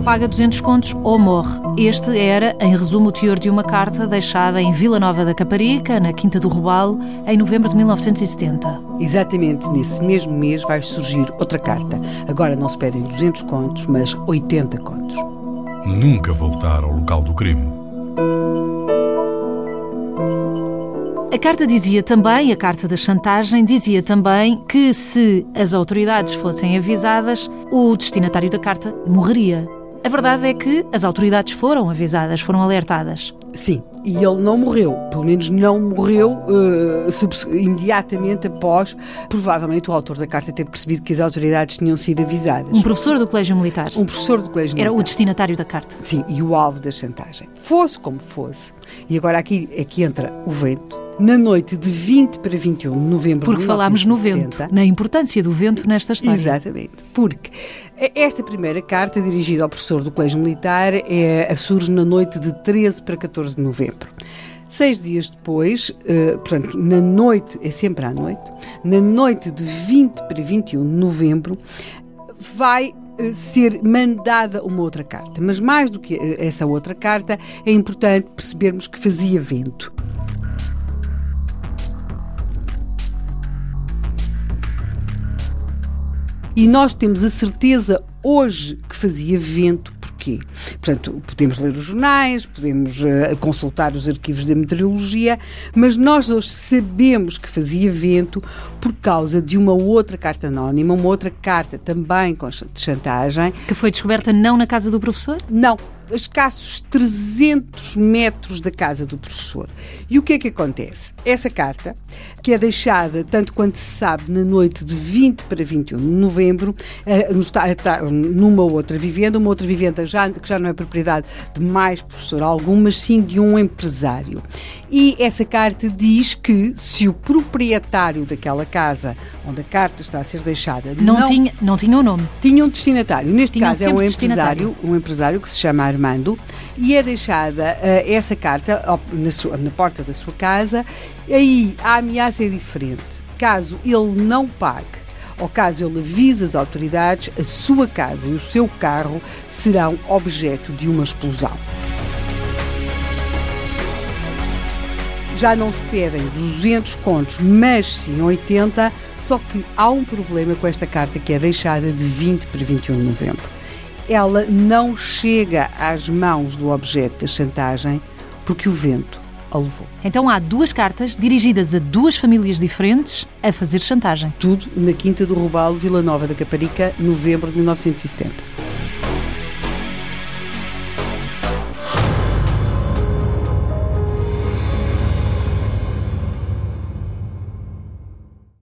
paga 200 contos ou morre. Este era, em resumo, o teor de uma carta deixada em Vila Nova da Caparica, na Quinta do Robalo, em novembro de 1970. Exatamente nesse mesmo mês vai surgir outra carta. Agora não se pedem 200 contos, mas 80 contos. Nunca voltar ao local do crime. A carta dizia também, a carta da chantagem, dizia também que se as autoridades fossem avisadas, o destinatário da carta morreria. A verdade é que as autoridades foram avisadas, foram alertadas. Sim, e ele não morreu, pelo menos não morreu uh, imediatamente após, provavelmente, o autor da carta ter percebido que as autoridades tinham sido avisadas. Um professor do Colégio Militar. Um professor do Colégio Era Militar. o destinatário da carta. Sim, e o alvo da chantagem. Fosse como fosse, e agora aqui, aqui entra o vento, na noite de 20 para 21 de novembro Porque de falámos no 1970, vento, na importância do vento nesta história. Exatamente. Porque esta primeira carta, dirigida ao professor do Colégio Militar, é, surge na noite de 13 para 14 de novembro. Seis dias depois, uh, portanto, na noite, é sempre à noite, na noite de 20 para 21 de novembro, vai eh, ser mandada uma outra carta. Mas mais do que eh, essa outra carta, é importante percebermos que fazia vento. E nós temos a certeza hoje que fazia vento. Porquê? Portanto, podemos ler os jornais, podemos uh, consultar os arquivos da meteorologia, mas nós hoje sabemos que fazia vento por causa de uma outra carta anónima, uma outra carta também de chantagem. Que foi descoberta não na casa do professor? Não, a escassos 300 metros da casa do professor. E o que é que acontece? Essa carta, que é deixada, tanto quanto se sabe, na noite de 20 para 21 de novembro, está, está numa outra vivenda, uma outra vivenda já, que já não é propriedade de mais professor algum, mas sim de um empresário. E essa carta diz que se o proprietário daquela casa onde a carta está a ser deixada não, não tinha não tinha o um nome. tinha um destinatário. Neste tinha caso é um empresário um empresário que se chama Armando e é deixada uh, essa carta na, sua, na porta da sua casa. Aí a ameaça é diferente. Caso ele não pague ele avise as autoridades, a sua casa e o seu carro serão objeto de uma explosão. já não se pedem 200 contos, mas sim 80, só que há um problema com esta carta que é deixada de 20 para 21 de novembro. Ela não chega às mãos do objeto da chantagem porque o vento a levou. Então há duas cartas dirigidas a duas famílias diferentes a fazer chantagem. Tudo na Quinta do Robalo, Vila Nova da Caparica, novembro de 1970.